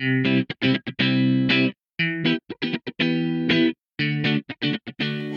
Thank you.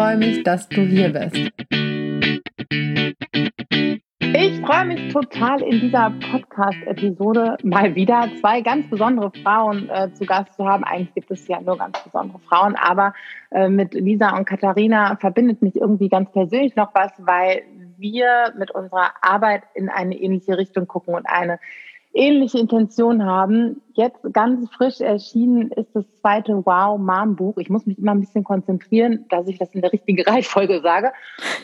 freue mich, dass du hier bist. Ich freue mich total in dieser Podcast-Episode mal wieder zwei ganz besondere Frauen äh, zu Gast zu haben. Eigentlich gibt es ja nur ganz besondere Frauen, aber äh, mit Lisa und Katharina verbindet mich irgendwie ganz persönlich noch was, weil wir mit unserer Arbeit in eine ähnliche Richtung gucken und eine ähnliche Intention haben. Jetzt ganz frisch erschienen ist das zweite Wow Mom Buch. Ich muss mich immer ein bisschen konzentrieren, dass ich das in der richtigen Reihenfolge sage.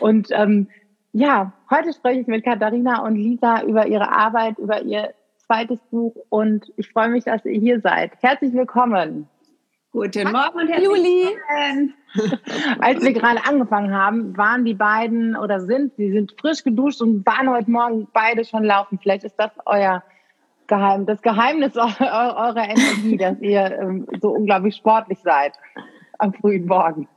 Und ähm, ja, heute spreche ich mit Katharina und Lisa über ihre Arbeit, über ihr zweites Buch und ich freue mich, dass ihr hier seid. Herzlich willkommen. Guten Morgen und herzlich Juli. willkommen. Als wir gerade angefangen haben, waren die beiden oder sind, sie sind frisch geduscht und waren heute Morgen beide schon laufen. Vielleicht ist das euer Geheim, das Geheimnis eurer Energie, dass ihr ähm, so unglaublich sportlich seid am frühen Morgen.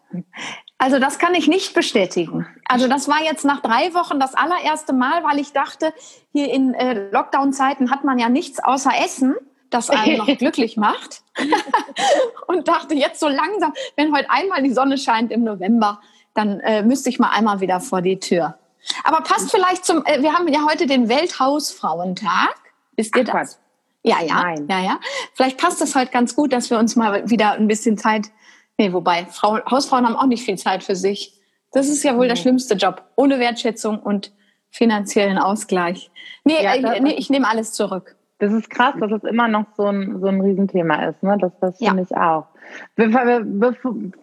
Also das kann ich nicht bestätigen. Also das war jetzt nach drei Wochen das allererste Mal, weil ich dachte, hier in äh, Lockdown-Zeiten hat man ja nichts außer Essen, das einen noch glücklich macht. Und dachte jetzt so langsam, wenn heute einmal die Sonne scheint im November, dann äh, müsste ich mal einmal wieder vor die Tür. Aber passt vielleicht zum, äh, wir haben ja heute den Welthausfrauentag. Wisst ihr Ach, das? Ja, ja, Nein. ja, ja. Vielleicht passt es heute ganz gut, dass wir uns mal wieder ein bisschen Zeit, nee, wobei, Frau, Hausfrauen haben auch nicht viel Zeit für sich. Das ist ja wohl nee. der schlimmste Job. Ohne Wertschätzung und finanziellen Ausgleich. Nee, ja, äh, nee ich nehme alles zurück. Das ist krass, dass es immer noch so ein, so ein Riesenthema ist. Ne? Das, das finde ja. ich auch.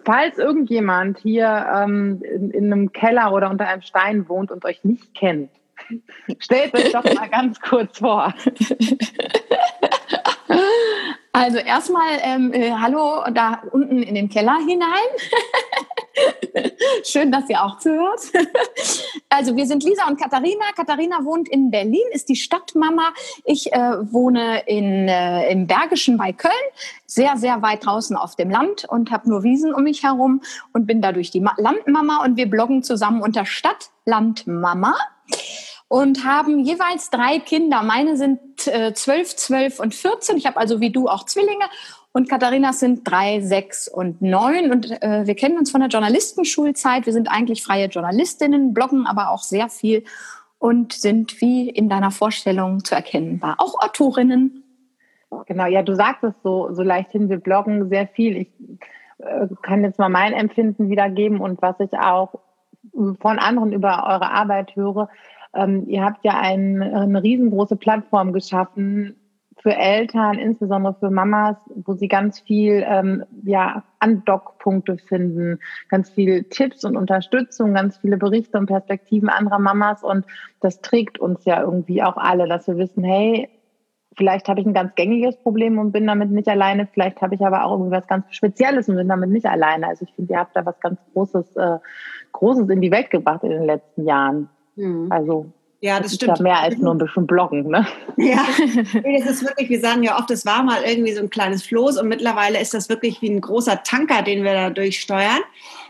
Falls irgendjemand hier ähm, in, in einem Keller oder unter einem Stein wohnt und euch nicht kennt, Stellt euch doch mal ganz kurz vor. Also erstmal ähm, äh, hallo da unten in den Keller hinein. Schön, dass ihr auch zuhört. Also wir sind Lisa und Katharina. Katharina wohnt in Berlin, ist die Stadtmama. Ich äh, wohne in, äh, im Bergischen bei Köln, sehr, sehr weit draußen auf dem Land und habe nur Wiesen um mich herum und bin dadurch die Landmama und wir bloggen zusammen unter Stadtlandmama und haben jeweils drei Kinder. Meine sind äh, zwölf, zwölf und 14. Ich habe also wie du auch Zwillinge. Und Katharinas sind drei, sechs und neun. Und äh, wir kennen uns von der Journalistenschulzeit. Wir sind eigentlich freie Journalistinnen, bloggen aber auch sehr viel und sind wie in deiner Vorstellung zu erkennen war. Auch Autorinnen. Genau, ja, du sagst es so, so leicht hin. Wir bloggen sehr viel. Ich äh, kann jetzt mal mein Empfinden wiedergeben und was ich auch von anderen über eure Arbeit höre. Ähm, ihr habt ja ein, eine riesengroße Plattform geschaffen für Eltern, insbesondere für Mamas, wo sie ganz viel ähm, ja, Andockpunkte finden, ganz viel Tipps und Unterstützung, ganz viele Berichte und Perspektiven anderer Mamas. Und das trägt uns ja irgendwie auch alle, dass wir wissen, hey, vielleicht habe ich ein ganz gängiges Problem und bin damit nicht alleine. Vielleicht habe ich aber auch irgendwie was ganz Spezielles und bin damit nicht alleine. Also ich finde, ihr habt da was ganz Großes, äh, Großes in die Welt gebracht in den letzten Jahren. Mhm. Also ja, das, das stimmt. Ist ja mehr als nur ein bisschen bloggen, ne? Ja, das ist wirklich, wir sagen ja oft, es war mal irgendwie so ein kleines Floß und mittlerweile ist das wirklich wie ein großer Tanker, den wir da durchsteuern.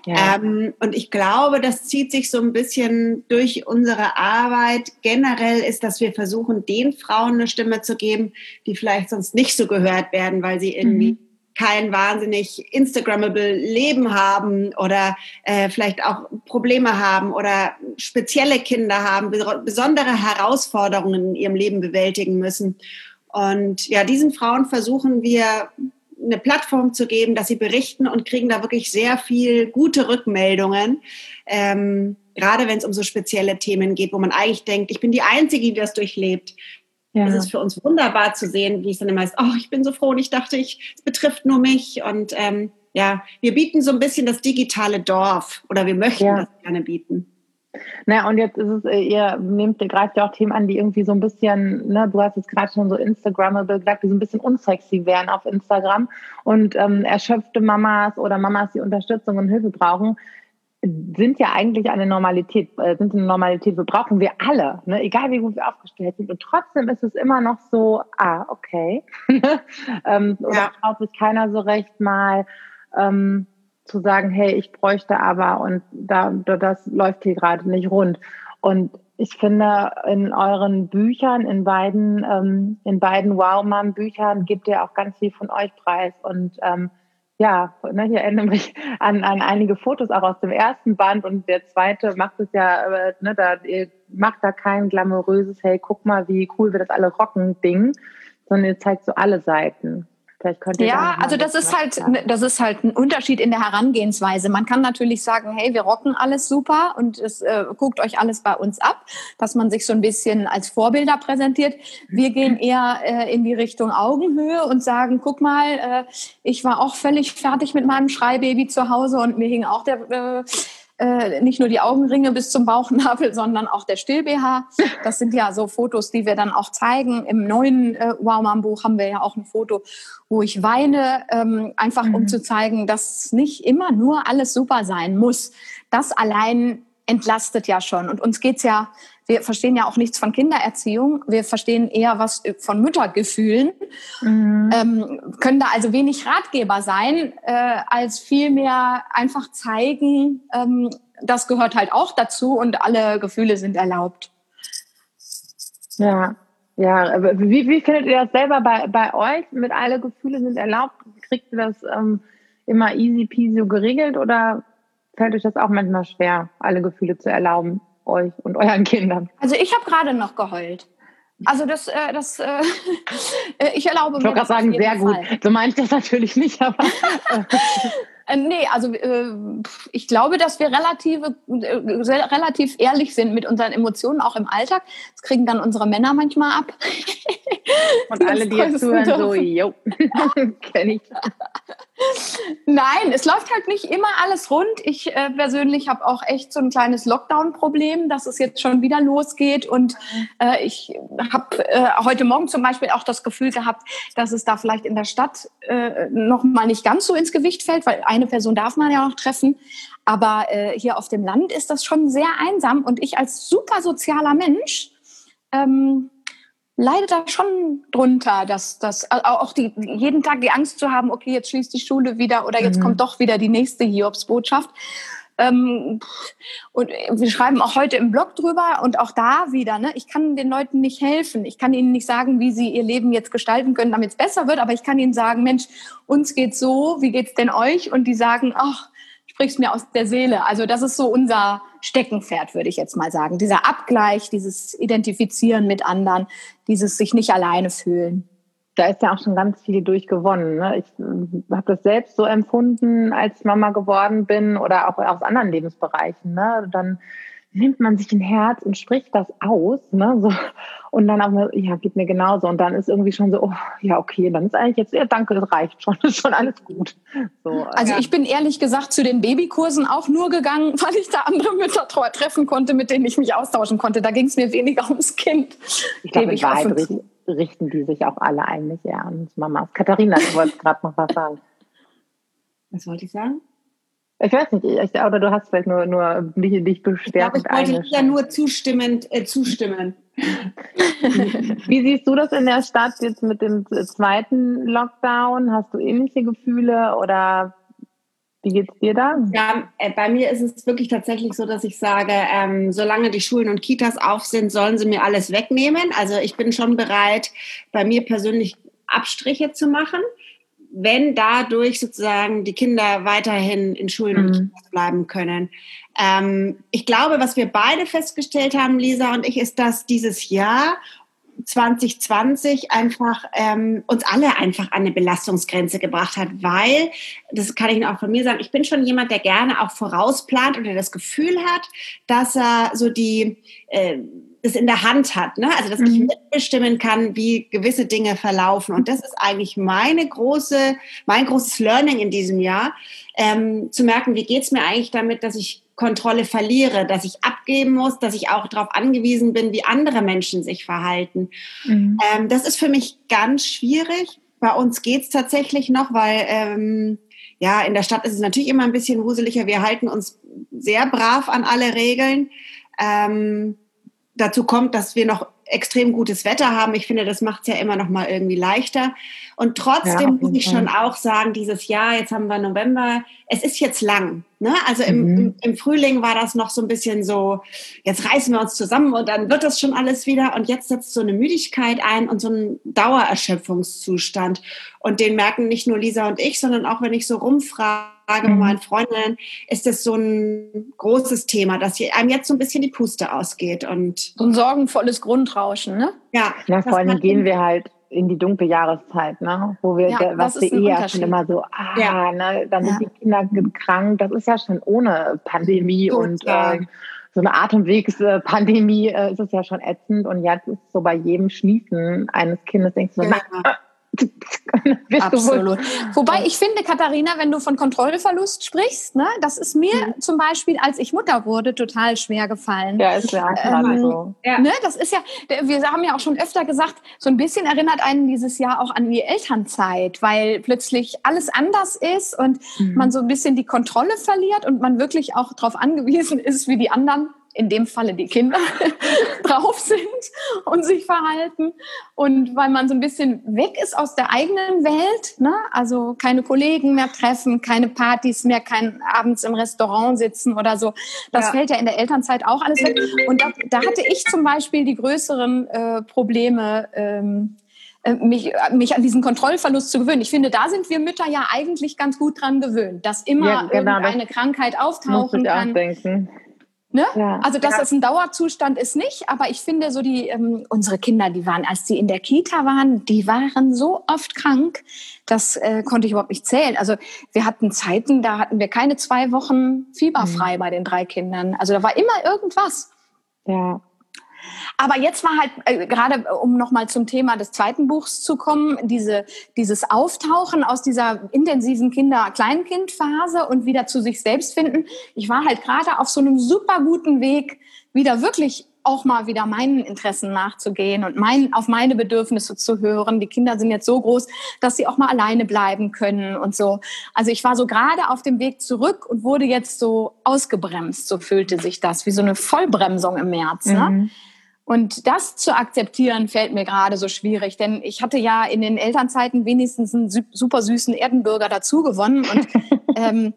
Ja. Ähm, und ich glaube, das zieht sich so ein bisschen durch unsere Arbeit. Generell ist, dass wir versuchen, den Frauen eine Stimme zu geben, die vielleicht sonst nicht so gehört werden, weil sie irgendwie mhm kein wahnsinnig Instagrammable Leben haben oder äh, vielleicht auch Probleme haben oder spezielle Kinder haben, besondere Herausforderungen in ihrem Leben bewältigen müssen. Und ja, diesen Frauen versuchen wir eine Plattform zu geben, dass sie berichten und kriegen da wirklich sehr viel gute Rückmeldungen. Ähm, gerade wenn es um so spezielle Themen geht, wo man eigentlich denkt, ich bin die Einzige, die das durchlebt. Ja. Es ist für uns wunderbar zu sehen, wie es dann immer ist, oh, ich bin so froh und ich dachte, ich, es betrifft nur mich. Und ähm, ja, wir bieten so ein bisschen das digitale Dorf oder wir möchten ja. das gerne bieten. Naja, und jetzt ist es, äh, ihr nehmt, ihr greift ja auch Themen an, die irgendwie so ein bisschen, ne, du hast es gerade schon so Instagrammable gesagt, die so ein bisschen unsexy wären auf Instagram und ähm, erschöpfte Mamas oder Mamas, die Unterstützung und Hilfe brauchen, sind ja eigentlich eine Normalität, äh, sind eine Normalität, wir brauchen wir alle, ne? egal wie gut wir aufgestellt sind. Und trotzdem ist es immer noch so, ah, okay. ähm, ja. Oder traut sich keiner so recht mal ähm, zu sagen, hey, ich bräuchte aber und da, das läuft hier gerade nicht rund. Und ich finde, in euren Büchern, in beiden, ähm, in beiden Wow Mom Büchern gibt ihr auch ganz viel von euch preis. Und ähm, ja, ne, ich erinnere mich an, an einige Fotos auch aus dem ersten Band und der zweite macht es ja, äh, ne, da macht da kein glamouröses, hey, guck mal, wie cool wir das alle rocken Ding, sondern ihr zeigt so alle Seiten. Vielleicht könnt ihr ja, also das ist halt, sagen. das ist halt ein Unterschied in der Herangehensweise. Man kann natürlich sagen, hey, wir rocken alles super und es äh, guckt euch alles bei uns ab, dass man sich so ein bisschen als Vorbilder präsentiert. Wir gehen eher äh, in die Richtung Augenhöhe und sagen, guck mal, äh, ich war auch völlig fertig mit meinem Schreibaby zu Hause und mir hing auch der äh, nicht nur die Augenringe bis zum Bauchnabel, sondern auch der Still-BH. Das sind ja so Fotos, die wir dann auch zeigen. Im neuen äh, Wow Mom Buch haben wir ja auch ein Foto, wo ich weine, ähm, einfach mhm. um zu zeigen, dass nicht immer nur alles super sein muss. Das allein entlastet ja schon. Und uns geht's ja wir verstehen ja auch nichts von Kindererziehung. Wir verstehen eher was von Müttergefühlen, mhm. ähm, können da also wenig Ratgeber sein, äh, als vielmehr einfach zeigen, ähm, das gehört halt auch dazu und alle Gefühle sind erlaubt. Ja, ja. Wie, wie findet ihr das selber bei, bei euch? Mit alle Gefühle sind erlaubt? Kriegt ihr das ähm, immer easy peasy geregelt oder fällt euch das auch manchmal schwer, alle Gefühle zu erlauben? euch und euren Kindern? Also ich habe gerade noch geheult. Also das, äh, das, äh, ich erlaube ich mir. Ich wollte gerade sagen, sehr Fall. gut. So meine ich das natürlich nicht, aber. Äh, nee, also äh, ich glaube, dass wir relativ, äh, relativ ehrlich sind mit unseren Emotionen, auch im Alltag. Das kriegen dann unsere Männer manchmal ab. Und alle, die jetzt zuhören, so, jo, kenne ich. Nein, es läuft halt nicht immer alles rund. Ich äh, persönlich habe auch echt so ein kleines Lockdown-Problem, dass es jetzt schon wieder losgeht. Und äh, ich habe äh, heute Morgen zum Beispiel auch das Gefühl gehabt, dass es da vielleicht in der Stadt äh, noch mal nicht ganz so ins Gewicht fällt, weil eine Person darf man ja noch treffen. Aber äh, hier auf dem Land ist das schon sehr einsam. Und ich als super sozialer Mensch ähm, leidet da schon drunter, dass das auch die jeden Tag die Angst zu haben, okay, jetzt schließt die Schule wieder oder jetzt mhm. kommt doch wieder die nächste Hiobsbotschaft. Ähm, und wir schreiben auch heute im Blog drüber und auch da wieder, ne, ich kann den Leuten nicht helfen. Ich kann ihnen nicht sagen, wie sie ihr Leben jetzt gestalten können, damit es besser wird, aber ich kann ihnen sagen, Mensch, uns geht's so, wie geht's denn euch? Und die sagen, ach, sprichst mir aus der Seele. Also das ist so unser Steckenpferd, würde ich jetzt mal sagen. Dieser Abgleich, dieses Identifizieren mit anderen, dieses sich nicht alleine fühlen. Da ist ja auch schon ganz viel durchgewonnen. Ne? Ich äh, habe das selbst so empfunden, als Mama geworden bin oder auch aus anderen Lebensbereichen. Ne? Dann nimmt man sich ein Herz und spricht das aus, ne, so. Und dann auch mal, ja, geht mir genauso. Und dann ist irgendwie schon so, oh, ja, okay, dann ist eigentlich jetzt, ja, danke, das reicht schon, ist schon alles gut. So, also ja. ich bin ehrlich gesagt zu den Babykursen auch nur gegangen, weil ich da andere Mütter treffen konnte, mit denen ich mich austauschen konnte. Da ging es mir weniger ums Kind. Ich glaube, in Wahrheit richten die sich auch alle eigentlich eher an Mamas. Katharina, du wolltest gerade noch was sagen. Was wollte ich sagen? Ich weiß nicht, ich, oder du hast vielleicht nur, nur dich, dich bestärkt. Ich, glaube, ich wollte ja nur zustimmend äh, zustimmen. Wie siehst du das in der Stadt jetzt mit dem zweiten Lockdown? Hast du ähnliche Gefühle oder wie geht's dir da? Ja, äh, bei mir ist es wirklich tatsächlich so, dass ich sage, ähm, solange die Schulen und Kitas auf sind, sollen sie mir alles wegnehmen. Also ich bin schon bereit, bei mir persönlich Abstriche zu machen wenn dadurch sozusagen die Kinder weiterhin in Schulen mhm. und Kitas bleiben können. Ähm, ich glaube, was wir beide festgestellt haben, Lisa und ich, ist, dass dieses Jahr 2020 einfach ähm, uns alle einfach an eine Belastungsgrenze gebracht hat, weil, das kann ich Ihnen auch von mir sagen, ich bin schon jemand, der gerne auch vorausplant oder das Gefühl hat, dass er so die äh, das in der Hand hat, ne? also dass ich mhm. mitbestimmen kann, wie gewisse Dinge verlaufen. Und das ist eigentlich meine große, mein großes Learning in diesem Jahr, ähm, zu merken, wie geht's mir eigentlich damit, dass ich Kontrolle verliere, dass ich abgeben muss, dass ich auch darauf angewiesen bin, wie andere Menschen sich verhalten. Mhm. Ähm, das ist für mich ganz schwierig. Bei uns geht's tatsächlich noch, weil ähm, ja, in der Stadt ist es natürlich immer ein bisschen wuseliger. Wir halten uns sehr brav an alle Regeln. Ähm, dazu kommt, dass wir noch extrem gutes Wetter haben. Ich finde, das macht es ja immer noch mal irgendwie leichter. Und trotzdem ja, muss ich schon auch sagen, dieses Jahr, jetzt haben wir November, es ist jetzt lang. Ne? Also im, mhm. im, im, Frühling war das noch so ein bisschen so, jetzt reißen wir uns zusammen und dann wird das schon alles wieder. Und jetzt setzt so eine Müdigkeit ein und so ein Dauererschöpfungszustand. Und den merken nicht nur Lisa und ich, sondern auch wenn ich so rumfrage, Frage mhm. bei meinen Freundinnen, ist das so ein großes Thema, dass einem jetzt so ein bisschen die Puste ausgeht und so ein sorgenvolles Grundrauschen, ne? Ja. Na, vor allem gehen wir halt in die dunkle Jahreszeit, ne? wo wir, ja, was wir eh ja schon immer so, ah, ja. ne, dann ja. sind die Kinder krank, das ist ja schon ohne Pandemie Gut, und äh, so eine Atemwegspandemie äh, ist es ja schon ätzend und jetzt ist so bei jedem Schließen eines Kindes denkst du, ja. na, Absolut. Wobei ich finde, Katharina, wenn du von Kontrollverlust sprichst, ne, das ist mir mhm. zum Beispiel, als ich Mutter wurde, total schwer gefallen. Ja, ist ja ähm, so. Ja. Ne, das ist ja, wir haben ja auch schon öfter gesagt, so ein bisschen erinnert einen dieses Jahr auch an die Elternzeit, weil plötzlich alles anders ist und mhm. man so ein bisschen die Kontrolle verliert und man wirklich auch darauf angewiesen ist, wie die anderen in dem Falle die Kinder drauf sind und sich verhalten. Und weil man so ein bisschen weg ist aus der eigenen Welt, ne? also keine Kollegen mehr treffen, keine Partys mehr, kein abends im Restaurant sitzen oder so. Das ja. fällt ja in der Elternzeit auch alles weg. Und da, da hatte ich zum Beispiel die größeren äh, Probleme. Ähm, äh, mich, mich an diesen Kontrollverlust zu gewöhnen. Ich finde, da sind wir Mütter ja eigentlich ganz gut dran gewöhnt, dass immer ja, genau, irgendeine Krankheit auftauchen kann. Denken. Ne? Ja, also dass ja. das ein Dauerzustand ist nicht, aber ich finde so die ähm, unsere Kinder, die waren, als die in der Kita waren, die waren so oft krank, das äh, konnte ich überhaupt nicht zählen. Also wir hatten Zeiten, da hatten wir keine zwei Wochen fieberfrei mhm. bei den drei Kindern. Also da war immer irgendwas. Ja. Aber jetzt war halt, äh, gerade um nochmal zum Thema des zweiten Buchs zu kommen, diese, dieses Auftauchen aus dieser intensiven Kinder-Kleinkindphase und wieder zu sich selbst finden. Ich war halt gerade auf so einem super guten Weg, wieder wirklich auch mal wieder meinen Interessen nachzugehen und mein, auf meine Bedürfnisse zu hören. Die Kinder sind jetzt so groß, dass sie auch mal alleine bleiben können und so. Also ich war so gerade auf dem Weg zurück und wurde jetzt so ausgebremst. So fühlte sich das, wie so eine Vollbremsung im März. Ne? Und das zu akzeptieren fällt mir gerade so schwierig, denn ich hatte ja in den Elternzeiten wenigstens einen super süßen Erdenbürger dazu gewonnen und ähm,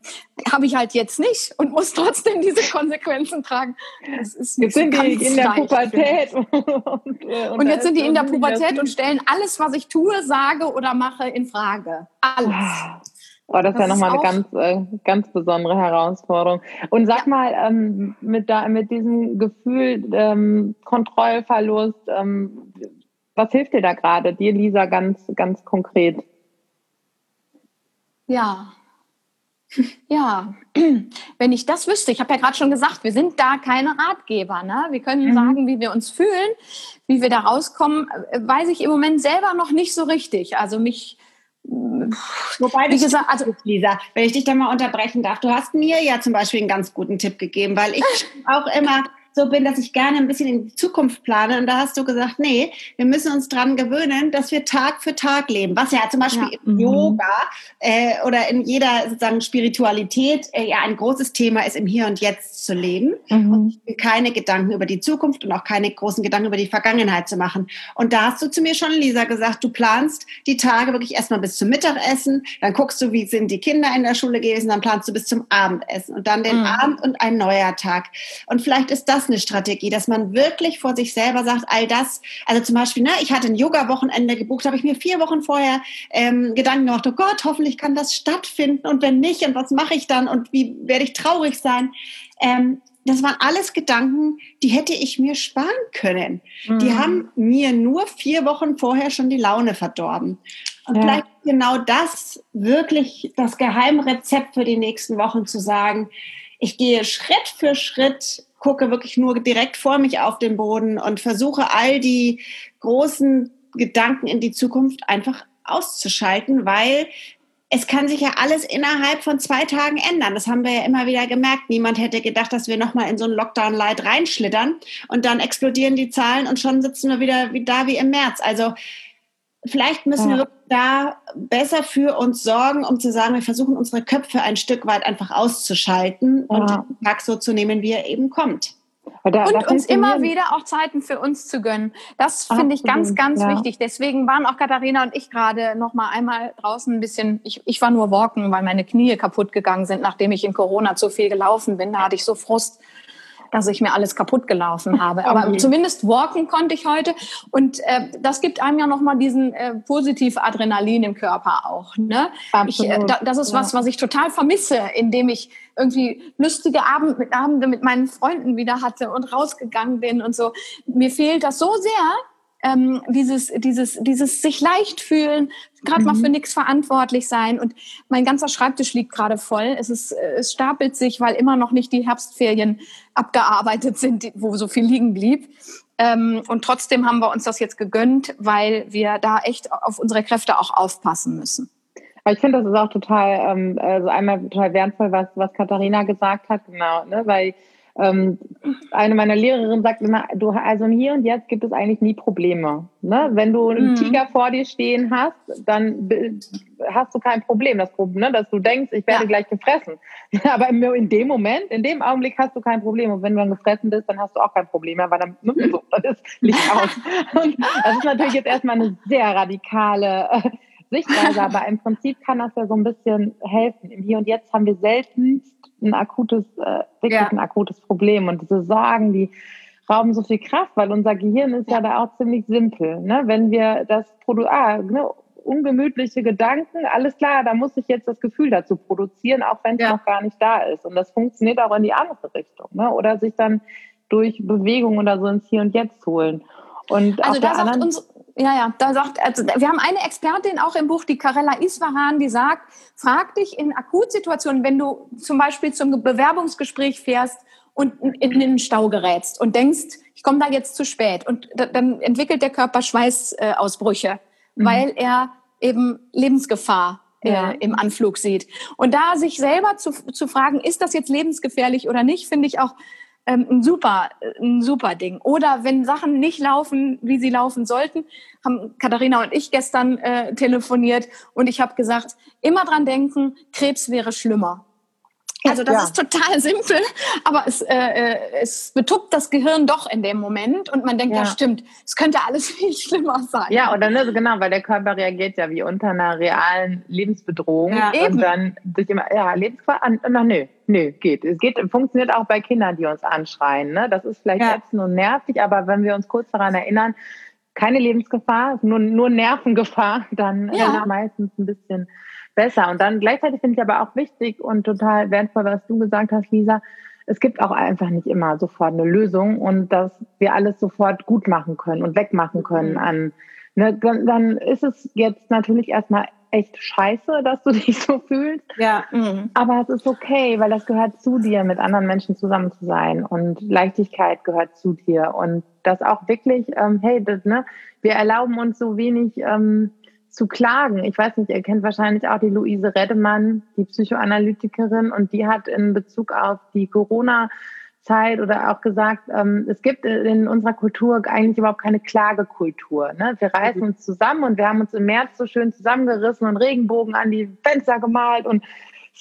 habe ich halt jetzt nicht und muss trotzdem diese Konsequenzen tragen. Das ist jetzt sind die in der Pubertät. und, äh, und, und jetzt sind die in der Pubertät und stellen alles, was ich tue, sage oder mache, in Frage. Alles. Oh, das, das ist ja nochmal eine ganz, äh, ganz besondere Herausforderung. Und sag ja. mal, ähm, mit, da, mit diesem Gefühl ähm, Kontrollverlust, ähm, was hilft dir da gerade, dir, Lisa, ganz, ganz konkret? Ja. Ja, wenn ich das wüsste, ich habe ja gerade schon gesagt, wir sind da keine Ratgeber. Ne? Wir können mhm. sagen, wie wir uns fühlen, wie wir da rauskommen, äh, weiß ich im Moment selber noch nicht so richtig. Also mich Wobei, wie gesagt, also Lisa, wenn ich dich da mal unterbrechen darf, du hast mir ja zum Beispiel einen ganz guten Tipp gegeben, weil ich auch immer so bin, dass ich gerne ein bisschen in die Zukunft plane. Und da hast du gesagt, nee, wir müssen uns dran gewöhnen, dass wir Tag für Tag leben. Was ja zum Beispiel ja. im mhm. Yoga äh, oder in jeder sozusagen Spiritualität äh, ja ein großes Thema ist, im Hier und Jetzt zu leben mhm. und keine Gedanken über die Zukunft und auch keine großen Gedanken über die Vergangenheit zu machen. Und da hast du zu mir schon, Lisa, gesagt, du planst die Tage wirklich erstmal bis zum Mittagessen, dann guckst du, wie sind die Kinder in der Schule gewesen, dann planst du bis zum Abendessen und dann den mhm. Abend und ein neuer Tag. Und vielleicht ist das eine Strategie, dass man wirklich vor sich selber sagt, all das, also zum Beispiel, ne, ich hatte ein Yoga-Wochenende gebucht, habe ich mir vier Wochen vorher ähm, Gedanken gemacht, oh Gott, hoffentlich kann das stattfinden und wenn nicht und was mache ich dann und wie werde ich traurig sein? Ähm, das waren alles Gedanken, die hätte ich mir sparen können. Mhm. Die haben mir nur vier Wochen vorher schon die Laune verdorben. Und ja. vielleicht genau das wirklich das Geheimrezept für die nächsten Wochen zu sagen, ich gehe Schritt für Schritt gucke wirklich nur direkt vor mich auf den Boden und versuche all die großen Gedanken in die Zukunft einfach auszuschalten, weil es kann sich ja alles innerhalb von zwei Tagen ändern. Das haben wir ja immer wieder gemerkt. Niemand hätte gedacht, dass wir nochmal in so ein Lockdown-Light reinschlittern und dann explodieren die Zahlen und schon sitzen wir wieder wie da wie im März. Also vielleicht müssen ja. wir da besser für uns sorgen, um zu sagen, wir versuchen unsere Köpfe ein Stück weit einfach auszuschalten ja. und den Tag so zu nehmen, wie er eben kommt. Da, und uns immer wieder auch Zeiten für uns zu gönnen. Das finde ich ganz, ganz ja. wichtig. Deswegen waren auch Katharina und ich gerade noch mal einmal draußen ein bisschen, ich, ich war nur walken, weil meine Knie kaputt gegangen sind, nachdem ich in Corona zu viel gelaufen bin. Da hatte ich so Frust dass ich mir alles kaputt gelaufen habe. Aber okay. zumindest walken konnte ich heute. Und äh, das gibt einem ja nochmal diesen äh, positiv Adrenalin im Körper auch. Ne? Ich, äh, da, das ist ja. was, was ich total vermisse, indem ich irgendwie lustige Abend mit, Abende mit meinen Freunden wieder hatte und rausgegangen bin und so. Mir fehlt das so sehr, ähm, dieses, dieses, dieses sich leicht fühlen, gerade mhm. mal für nichts verantwortlich sein. Und mein ganzer Schreibtisch liegt gerade voll. Es, ist, es stapelt sich, weil immer noch nicht die Herbstferien abgearbeitet sind, wo so viel liegen blieb. Ähm, und trotzdem haben wir uns das jetzt gegönnt, weil wir da echt auf unsere Kräfte auch aufpassen müssen. Aber ich finde, das ist auch total, ähm, also einmal total wertvoll, was, was Katharina gesagt hat, genau, ne, weil ähm, eine meiner Lehrerinnen sagt immer, du, also Hier und Jetzt gibt es eigentlich nie Probleme. Ne? Wenn du einen mhm. Tiger vor dir stehen hast, dann hast du kein Problem, das Problem, ne? dass du denkst, ich werde ja. gleich gefressen. Aber in dem Moment, in dem Augenblick hast du kein Problem. Und wenn du dann gefressen bist, dann hast du auch kein Problem mehr, weil dann, so, dann ist Licht aus. Und das ist natürlich jetzt erstmal eine sehr radikale äh, Sichtweise, aber im Prinzip kann das ja so ein bisschen helfen. Im Hier und Jetzt haben wir selten ein akutes, äh, wirklich ja. ein akutes Problem. Und diese Sorgen, die rauben so viel Kraft, weil unser Gehirn ist ja, ja da auch ziemlich simpel. Ne? Wenn wir das Produkt, ah, ne, ungemütliche Gedanken, alles klar, da muss ich jetzt das Gefühl dazu produzieren, auch wenn es ja. noch gar nicht da ist. Und das funktioniert auch in die andere Richtung. Ne? Oder sich dann durch Bewegung oder so ins Hier und Jetzt holen. Und also da sagt uns, ja, ja, da sagt, also wir haben eine Expertin auch im Buch, die Karella Isfahan, die sagt, frag dich in Akutsituationen, wenn du zum Beispiel zum Bewerbungsgespräch fährst und in den Stau gerätst und denkst, ich komme da jetzt zu spät und dann entwickelt der Körper Schweißausbrüche, mhm. weil er eben Lebensgefahr äh, ja. im Anflug sieht. Und da sich selber zu, zu fragen, ist das jetzt lebensgefährlich oder nicht, finde ich auch ähm, ein super, ein super Ding. Oder wenn Sachen nicht laufen, wie sie laufen sollten, haben Katharina und ich gestern äh, telefoniert und ich habe gesagt, immer dran denken, Krebs wäre schlimmer. Also das ja. ist total simpel, aber es, äh, äh, es betuppt das Gehirn doch in dem Moment und man denkt, ja, ja stimmt, es könnte alles viel schlimmer sein. Ja, und dann ist genau, weil der Körper reagiert ja wie unter einer realen Lebensbedrohung ja, und eben. dann sich immer, ja, Lebensgefahr, na, nö, nö, geht. Es geht, funktioniert auch bei Kindern, die uns anschreien. Ne? Das ist vielleicht ja. ätzend und nervig, aber wenn wir uns kurz daran erinnern, keine Lebensgefahr, nur, nur Nervengefahr, dann ja. ist meistens ein bisschen besser. Und dann gleichzeitig finde ich aber auch wichtig und total wertvoll, was du gesagt hast, Lisa. Es gibt auch einfach nicht immer sofort eine Lösung und dass wir alles sofort gut machen können und wegmachen können mhm. an, ne, dann, dann ist es jetzt natürlich erstmal echt scheiße, dass du dich so fühlst. Ja. Mhm. Aber es ist okay, weil das gehört zu dir, mit anderen Menschen zusammen zu sein. Und Leichtigkeit gehört zu dir. Und das auch wirklich, ähm, hey, das, ne, wir erlauben uns so wenig ähm, zu klagen. Ich weiß nicht, ihr kennt wahrscheinlich auch die Luise Redemann, die Psychoanalytikerin, und die hat in Bezug auf die Corona Zeit oder auch gesagt, ähm, es gibt in unserer Kultur eigentlich überhaupt keine Klagekultur. Ne? Wir reißen uns zusammen und wir haben uns im März so schön zusammengerissen und Regenbogen an die Fenster gemalt und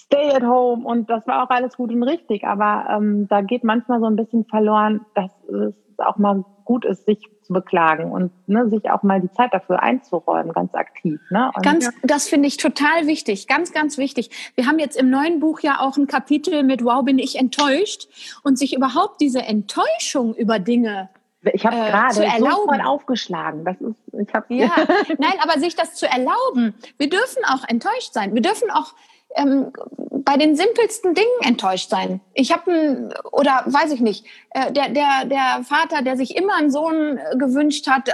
Stay at home und das war auch alles gut und richtig, aber ähm, da geht manchmal so ein bisschen verloren, dass es auch mal gut ist, sich zu beklagen und ne, sich auch mal die Zeit dafür einzuräumen, ganz aktiv. Ne? Und, ganz, das finde ich total wichtig, ganz, ganz wichtig. Wir haben jetzt im neuen Buch ja auch ein Kapitel mit Wow, bin ich enttäuscht und sich überhaupt diese Enttäuschung über Dinge ich habe äh, gerade sofort aufgeschlagen. Das ist, ich habe ja, nein, aber sich das zu erlauben. Wir dürfen auch enttäuscht sein. Wir dürfen auch ähm, bei den simpelsten Dingen enttäuscht sein. Ich habe oder weiß ich nicht, äh, der, der, der Vater, der sich immer einen Sohn äh, gewünscht hat, äh,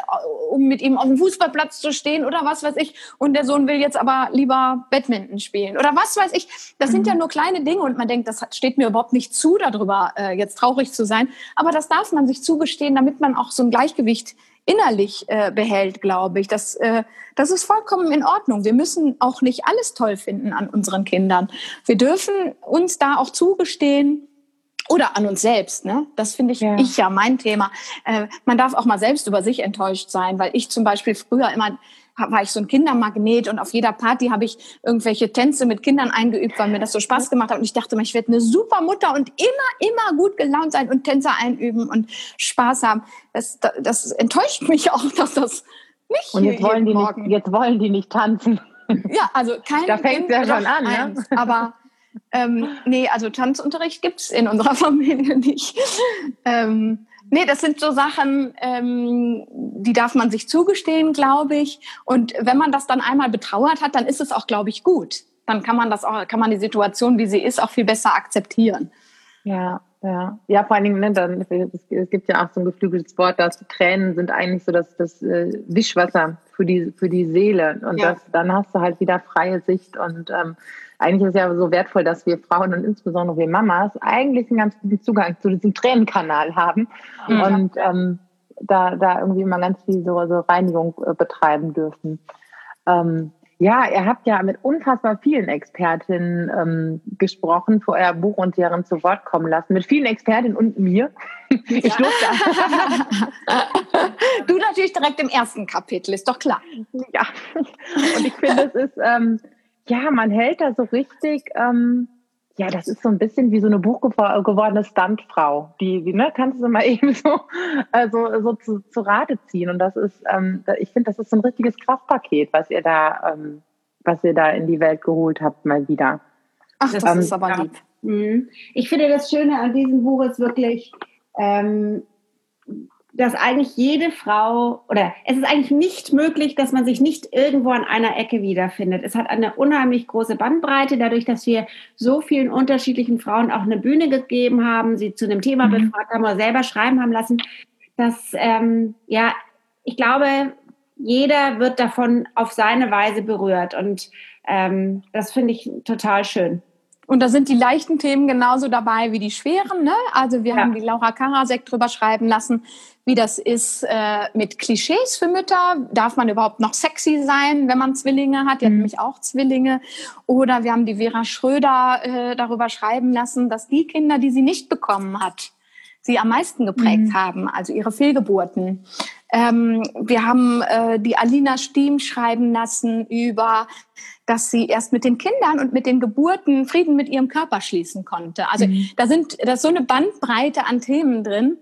um mit ihm auf dem Fußballplatz zu stehen oder was weiß ich, und der Sohn will jetzt aber lieber Badminton spielen oder was weiß ich. Das mhm. sind ja mhm. nur kleine Dinge und man denkt, das steht mir überhaupt nicht zu, darüber äh, jetzt traurig zu sein. Aber das darf man sich zugestehen, damit man auch so ein Gleichgewicht innerlich äh, behält, glaube ich. Das, äh, das ist vollkommen in Ordnung. Wir müssen auch nicht alles toll finden an unseren Kindern. Wir dürfen uns da auch zugestehen, oder an uns selbst, ne? Das finde ich ja. ich ja mein Thema. Äh, man darf auch mal selbst über sich enttäuscht sein, weil ich zum Beispiel früher immer war ich so ein Kindermagnet und auf jeder Party habe ich irgendwelche Tänze mit Kindern eingeübt, weil mir das so Spaß gemacht hat. Und ich dachte mir, ich werde eine super Mutter und immer, immer gut gelaunt sein und Tänze einüben und Spaß haben. Das, das, das enttäuscht mich auch, dass das nicht Und jetzt wollen, die nicht, jetzt wollen die nicht tanzen. Ja, also kein Da fängt ja schon an, ne? Aber ähm, nee, also Tanzunterricht gibt's in unserer Familie nicht. Ähm, Nee, das sind so Sachen, ähm, die darf man sich zugestehen, glaube ich. Und wenn man das dann einmal betrauert hat, dann ist es auch, glaube ich, gut. Dann kann man das auch, kann man die Situation, wie sie ist, auch viel besser akzeptieren. Ja, ja. Ja, vor allen Dingen, ne, dann, es gibt ja auch so ein geflügeltes Wort, dass Tränen sind eigentlich so das, das äh, Wischwasser für die, für die Seele. Und ja. das, dann hast du halt wieder freie Sicht und ähm, eigentlich ist es ja so wertvoll, dass wir Frauen und insbesondere wir Mamas eigentlich einen ganz guten Zugang zu diesem Tränenkanal haben mhm. und ähm, da, da irgendwie mal ganz viel so, so Reinigung äh, betreiben dürfen. Ähm, ja, ihr habt ja mit unfassbar vielen Expertinnen ähm, gesprochen, vor euer Buch und deren zu Wort kommen lassen. Mit vielen Expertinnen und mir. Ich ja. du natürlich direkt im ersten Kapitel, ist doch klar. Ja, und ich finde, es ist ähm, ja, man hält da so richtig, ähm, ja, das ist so ein bisschen wie so eine buchgewordene Stuntfrau. Die, die ne, kannst du mal eben so, also, so zu, zu Rate ziehen. Und das ist, ähm, ich finde, das ist so ein richtiges Kraftpaket, was ihr da, ähm, was ihr da in die Welt geholt habt, mal wieder. Ach, das ähm, ist aber lieb. Mhm. Ich finde, das Schöne an diesem Buch ist wirklich, ähm, dass eigentlich jede Frau oder es ist eigentlich nicht möglich, dass man sich nicht irgendwo an einer Ecke wiederfindet. Es hat eine unheimlich große Bandbreite, dadurch, dass wir so vielen unterschiedlichen Frauen auch eine Bühne gegeben haben, sie zu einem Thema mhm. befragt haben oder selber schreiben haben lassen, dass ähm, ja, ich glaube, jeder wird davon auf seine Weise berührt und ähm, das finde ich total schön. Und da sind die leichten Themen genauso dabei wie die schweren. Ne? Also wir ja. haben die Laura Karasek drüber schreiben lassen, wie das ist äh, mit Klischees für Mütter. Darf man überhaupt noch sexy sein, wenn man Zwillinge hat? Die mhm. hat nämlich auch Zwillinge. Oder wir haben die Vera Schröder äh, darüber schreiben lassen, dass die Kinder, die sie nicht bekommen hat, sie am meisten geprägt mhm. haben, also ihre Fehlgeburten. Ähm, wir haben äh, die Alina Stiem schreiben lassen über, dass sie erst mit den Kindern und mit den Geburten Frieden mit ihrem Körper schließen konnte. Also mhm. da sind da ist so eine Bandbreite an Themen drin.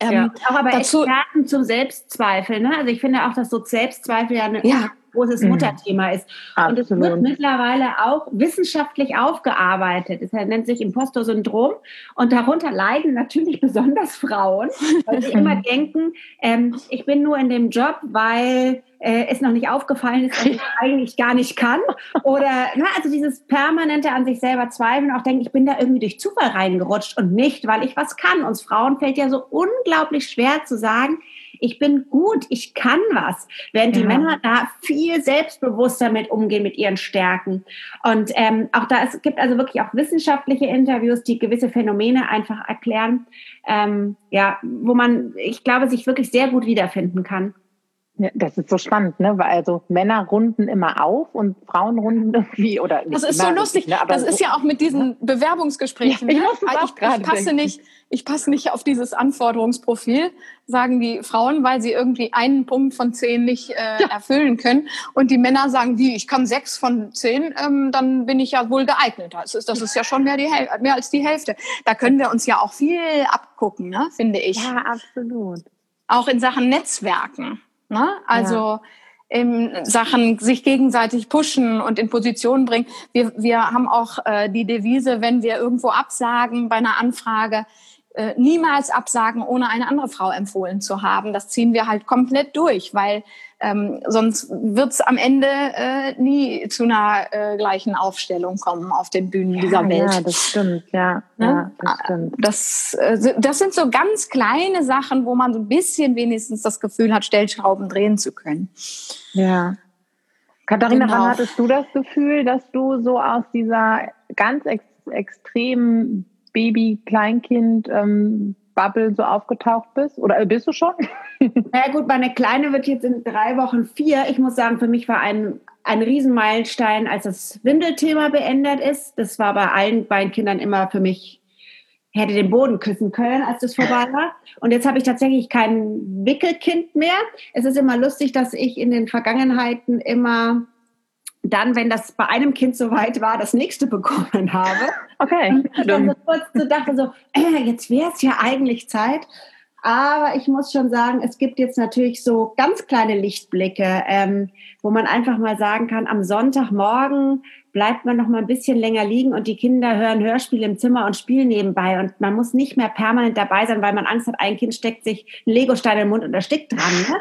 Ähm, ja, auch aber dazu, Experten zum Selbstzweifel. Ne? Also ich finde auch, dass so Selbstzweifel ja eine ja großes mhm. Mutterthema ist. Absolut. Und es wird mittlerweile auch wissenschaftlich aufgearbeitet. Es nennt sich Impostor-Syndrom. Und darunter leiden natürlich besonders Frauen, weil sie immer denken, ähm, ich bin nur in dem Job, weil äh, es noch nicht aufgefallen ist, dass ich eigentlich gar nicht kann. Oder na, also dieses permanente an sich selber zweifeln, auch denken, ich bin da irgendwie durch Zufall reingerutscht und nicht, weil ich was kann. Uns Frauen fällt ja so unglaublich schwer zu sagen, ich bin gut, ich kann was. Während ja. die Männer da viel selbstbewusster mit umgehen mit ihren Stärken. Und ähm, auch da, es gibt also wirklich auch wissenschaftliche Interviews, die gewisse Phänomene einfach erklären, ähm, ja, wo man, ich glaube, sich wirklich sehr gut wiederfinden kann. Ja, das ist so spannend, ne? Weil also Männer runden immer auf und Frauen runden irgendwie oder Das ist so lustig. Ne? das so ist ja auch mit diesen Bewerbungsgesprächen. Ja, ich, ne? ich, ich, passe nicht, ich passe nicht auf dieses Anforderungsprofil, sagen die Frauen, weil sie irgendwie einen Punkt von zehn nicht äh, ja. erfüllen können. Und die Männer sagen, wie, ich kann sechs von zehn, ähm, dann bin ich ja wohl geeignet. Das ist, das ist ja schon mehr, die mehr als die Hälfte. Da können wir uns ja auch viel abgucken, ne? finde ich. Ja, absolut. Auch in Sachen Netzwerken. Ne? Also ja. in Sachen sich gegenseitig pushen und in Position bringen. Wir, wir haben auch äh, die Devise, wenn wir irgendwo absagen bei einer Anfrage, äh, niemals absagen, ohne eine andere Frau empfohlen zu haben. Das ziehen wir halt komplett durch, weil ähm, sonst wird es am Ende äh, nie zu einer äh, gleichen Aufstellung kommen auf den Bühnen ja, dieser Welt. Ja, das stimmt, ja. Ne? ja das, stimmt. Das, äh, das sind so ganz kleine Sachen, wo man so ein bisschen wenigstens das Gefühl hat, Stellschrauben drehen zu können. Ja. Katharina, genau. wann hattest du das Gefühl, dass du so aus dieser ganz ex extremen Baby, Kleinkind, ähm, Bubble so aufgetaucht bist? Oder bist du schon? Na ja, gut, meine Kleine wird jetzt in drei Wochen vier. Ich muss sagen, für mich war ein, ein Riesenmeilenstein, als das Windelthema beendet ist. Das war bei allen beiden Kindern immer für mich hätte den Boden küssen können, als das vorbei war. Und jetzt habe ich tatsächlich kein Wickelkind mehr. Es ist immer lustig, dass ich in den Vergangenheiten immer dann, wenn das bei einem Kind soweit war, das nächste bekommen habe. Okay. Und dann so kurz so dachte so, äh, jetzt wäre es ja eigentlich Zeit. Aber ich muss schon sagen, es gibt jetzt natürlich so ganz kleine Lichtblicke, ähm, wo man einfach mal sagen kann, am Sonntagmorgen bleibt man noch mal ein bisschen länger liegen und die Kinder hören Hörspiele im Zimmer und spielen nebenbei und man muss nicht mehr permanent dabei sein, weil man Angst hat, ein Kind steckt sich einen Legostein im Mund und erstickt dran. Ne?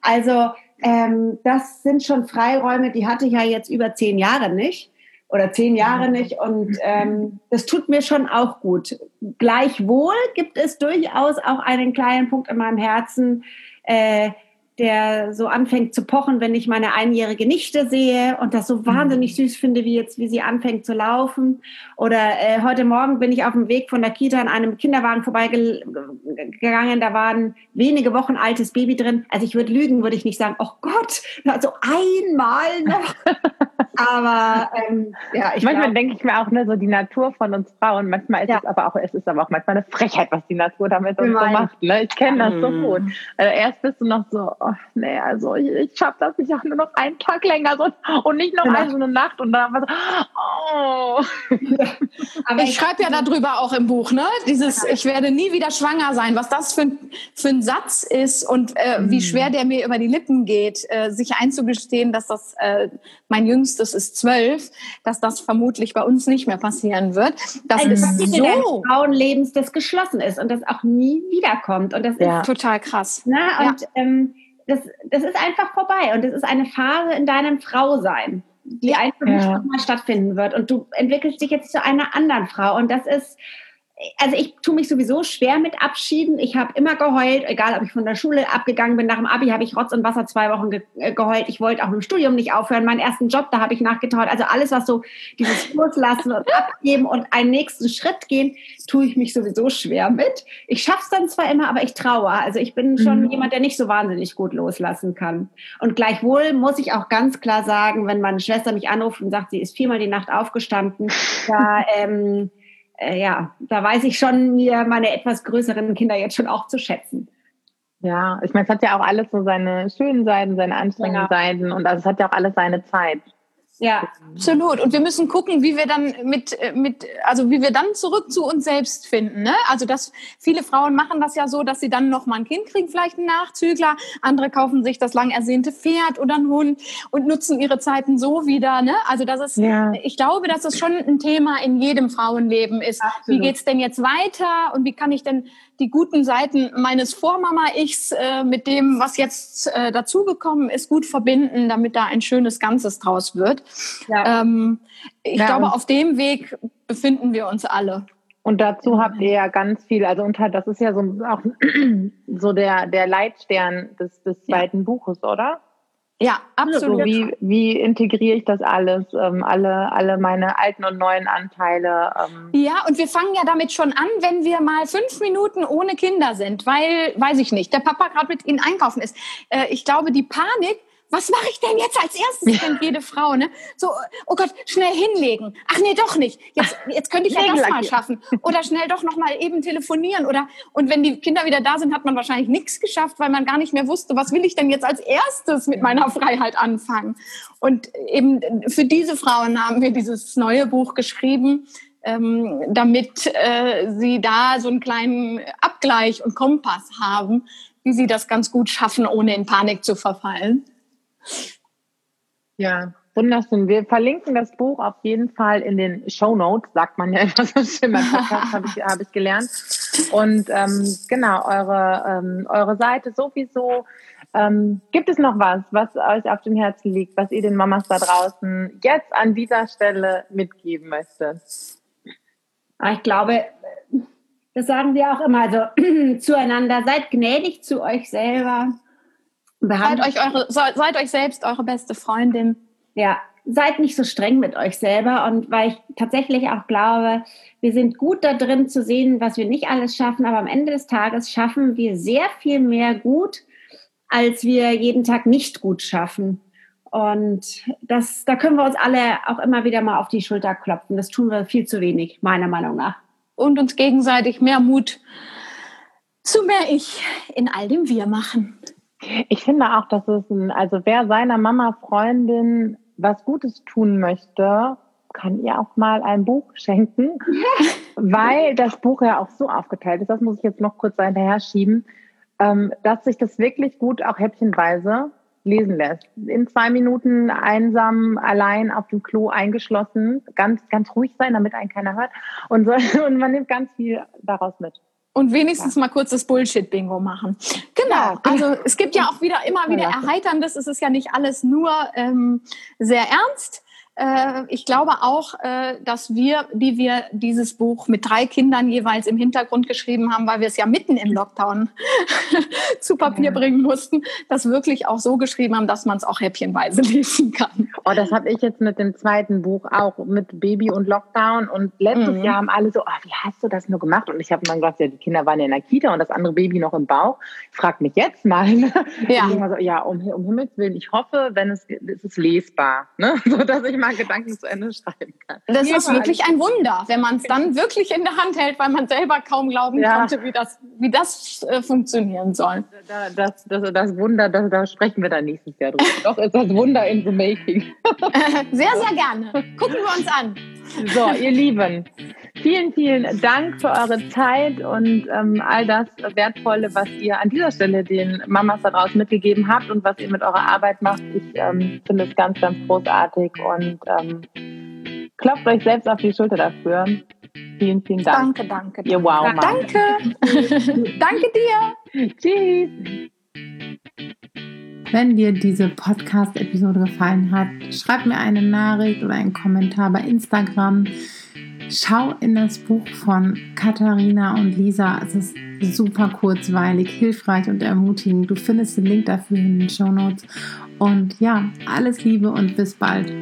Also ähm, das sind schon Freiräume, die hatte ich ja jetzt über zehn Jahre nicht oder zehn Jahre nicht und ähm, das tut mir schon auch gut. Gleichwohl gibt es durchaus auch einen kleinen Punkt in meinem Herzen, äh, der so anfängt zu pochen, wenn ich meine einjährige Nichte sehe und das so mhm. wahnsinnig süß finde, wie jetzt, wie sie anfängt zu laufen. Oder äh, heute Morgen bin ich auf dem Weg von der Kita an einem Kinderwagen vorbeigegangen. Da war ein wenige Wochen altes Baby drin. Also ich würde lügen, würde ich nicht sagen, oh Gott, also einmal noch. aber ähm, ja, ich manchmal denke ich mir auch ne, so die Natur von uns Frauen. Manchmal ist ja. es aber auch, es ist aber auch manchmal eine Frechheit, was die Natur damit uns so macht. Ne? Ich kenne das so gut. Also erst bist du noch so, oh, nee, also ich, ich schaffe das nicht auch nur noch einen Tag länger so, und nicht noch genau. eine, so eine Nacht und dann war so, oh. Aber ich, ich schreibe ja darüber auch im Buch, ne? Dieses, ich werde nie wieder schwanger sein, was das für ein, für ein Satz ist und äh, mhm. wie schwer der mir über die Lippen geht, äh, sich einzugestehen, dass das äh, mein jüngstes ist zwölf, dass das vermutlich bei uns nicht mehr passieren wird. Das ist so Frauenlebens, das geschlossen ist und das auch nie wiederkommt und das ja. ist total krass. Na, und ja. ähm, das, das ist einfach vorbei und das ist eine Phase in deinem Frausein, die einfach ja. nicht nochmal stattfinden wird. Und du entwickelst dich jetzt zu einer anderen Frau und das ist, also ich tue mich sowieso schwer mit Abschieden. Ich habe immer geheult, egal ob ich von der Schule abgegangen bin. Nach dem Abi habe ich Rotz und Wasser zwei Wochen ge äh, geheult. Ich wollte auch im Studium nicht aufhören. Meinen ersten Job, da habe ich nachgetraut. Also alles, was so dieses Loslassen und Abgeben und einen nächsten Schritt gehen, tue ich mich sowieso schwer mit. Ich schaffe es dann zwar immer, aber ich traue. Also ich bin schon mhm. jemand, der nicht so wahnsinnig gut loslassen kann. Und gleichwohl muss ich auch ganz klar sagen, wenn meine Schwester mich anruft und sagt, sie ist viermal die Nacht aufgestanden, da... Ähm, äh, ja, da weiß ich schon, mir meine etwas größeren Kinder jetzt schon auch zu schätzen. Ja, ich meine, es hat ja auch alles so seine schönen Seiten, seine anstrengenden ja. Seiten und also es hat ja auch alles seine Zeit. Ja, absolut. Und wir müssen gucken, wie wir dann mit, äh, mit, also wie wir dann zurück zu uns selbst finden. Ne? Also dass viele Frauen machen das ja so, dass sie dann noch mal ein Kind kriegen, vielleicht einen Nachzügler. Andere kaufen sich das lang ersehnte Pferd oder einen Hund und nutzen ihre Zeiten so wieder. Ne? Also das ist, ja. ich glaube, dass es schon ein Thema in jedem Frauenleben ist. Absolut. Wie geht's denn jetzt weiter und wie kann ich denn die guten Seiten meines Vormama-Ichs äh, mit dem, was jetzt äh, dazugekommen ist, gut verbinden, damit da ein schönes Ganzes draus wird. Ja. Ähm, ich ja, glaube, auf dem Weg befinden wir uns alle. Und dazu habt ihr ja ganz viel, also unter, das ist ja so auch so der, der Leitstern des, des zweiten Buches, oder? Ja, absolut. Wie, wie integriere ich das alles, ähm, alle, alle meine alten und neuen Anteile? Ähm. Ja, und wir fangen ja damit schon an, wenn wir mal fünf Minuten ohne Kinder sind, weil, weiß ich nicht, der Papa gerade mit ihnen einkaufen ist. Äh, ich glaube, die Panik was mache ich denn jetzt als erstes, kennt jede Frau, ne? So, oh Gott, schnell hinlegen. Ach nee, doch nicht. Jetzt, jetzt könnte ich ja das mal schaffen. Oder schnell doch noch mal eben telefonieren. Oder, und wenn die Kinder wieder da sind, hat man wahrscheinlich nichts geschafft, weil man gar nicht mehr wusste, was will ich denn jetzt als erstes mit meiner Freiheit anfangen. Und eben für diese Frauen haben wir dieses neue Buch geschrieben, ähm, damit äh, sie da so einen kleinen Abgleich und Kompass haben, wie sie das ganz gut schaffen, ohne in Panik zu verfallen. Ja, wunderschön. Wir verlinken das Buch auf jeden Fall in den Show Notes, sagt man ja immer so schön beim habe ich, hab ich gelernt. Und ähm, genau, eure, ähm, eure Seite sowieso. Ähm, gibt es noch was, was euch auf dem Herzen liegt, was ihr den Mamas da draußen jetzt an dieser Stelle mitgeben möchtet? Ah, ich glaube, das sagen wir auch immer, also zueinander, seid gnädig zu euch selber Seid euch, eure, seid euch selbst eure beste Freundin. Ja, seid nicht so streng mit euch selber und weil ich tatsächlich auch glaube, wir sind gut da drin zu sehen, was wir nicht alles schaffen, aber am Ende des Tages schaffen wir sehr viel mehr gut, als wir jeden Tag nicht gut schaffen. Und das, da können wir uns alle auch immer wieder mal auf die Schulter klopfen. Das tun wir viel zu wenig, meiner Meinung nach. Und uns gegenseitig mehr Mut zu mehr Ich in all dem Wir machen. Ich finde auch, dass es ein, also wer seiner Mama Freundin was Gutes tun möchte, kann ihr auch mal ein Buch schenken, weil das Buch ja auch so aufgeteilt ist, das muss ich jetzt noch kurz hinterher schieben, ähm, dass sich das wirklich gut auch häppchenweise lesen lässt. In zwei Minuten einsam, allein auf dem Klo eingeschlossen, ganz, ganz ruhig sein, damit einen keiner hört. Und, so, und man nimmt ganz viel daraus mit. Und wenigstens ja. mal kurz das Bullshit-Bingo machen. Genau. Ja. Also es gibt ja auch wieder immer wieder Erheiterndes. Es ist ja nicht alles nur ähm, sehr ernst. Äh, ich glaube auch, äh, dass wir, die wir dieses Buch mit drei Kindern jeweils im Hintergrund geschrieben haben, weil wir es ja mitten im Lockdown zu Papier bringen mussten, das wirklich auch so geschrieben haben, dass man es auch häppchenweise lesen kann. Oh, das habe ich jetzt mit dem zweiten Buch auch, mit Baby und Lockdown. Und letztes mhm. Jahr haben alle so, oh, wie hast du das nur gemacht? Und ich habe dann gesagt, ja, die Kinder waren in der Kita und das andere Baby noch im Bauch. Frag mich jetzt mal. Ja, so, ja um, um Himmels Willen, ich hoffe, wenn es, es ist lesbar, ne? so dass ich mal Gedanken zu Ende schreiben kann. Das ja, ist wirklich ein Wunder, wenn man es dann wirklich in der Hand hält, weil man selber kaum glauben ja. konnte, wie das, wie das äh, funktionieren soll. Das, das, das Wunder, das, da sprechen wir dann nächstes Jahr drüber. Doch ist das Wunder in the making. sehr, sehr gerne. Gucken wir uns an. So, ihr Lieben, vielen, vielen Dank für eure Zeit und ähm, all das Wertvolle, was ihr an dieser Stelle den Mamas daraus mitgegeben habt und was ihr mit eurer Arbeit macht. Ich ähm, finde es ganz, ganz großartig und ähm, klopft euch selbst auf die Schulter dafür. Vielen, vielen Dank. Danke, danke. Ihr wow, Mann. Danke. danke dir. Tschüss. Wenn dir diese Podcast-Episode gefallen hat, schreib mir eine Nachricht oder einen Kommentar bei Instagram. Schau in das Buch von Katharina und Lisa. Es ist super kurzweilig, hilfreich und ermutigend. Du findest den Link dafür in den Show Notes. Und ja, alles Liebe und bis bald.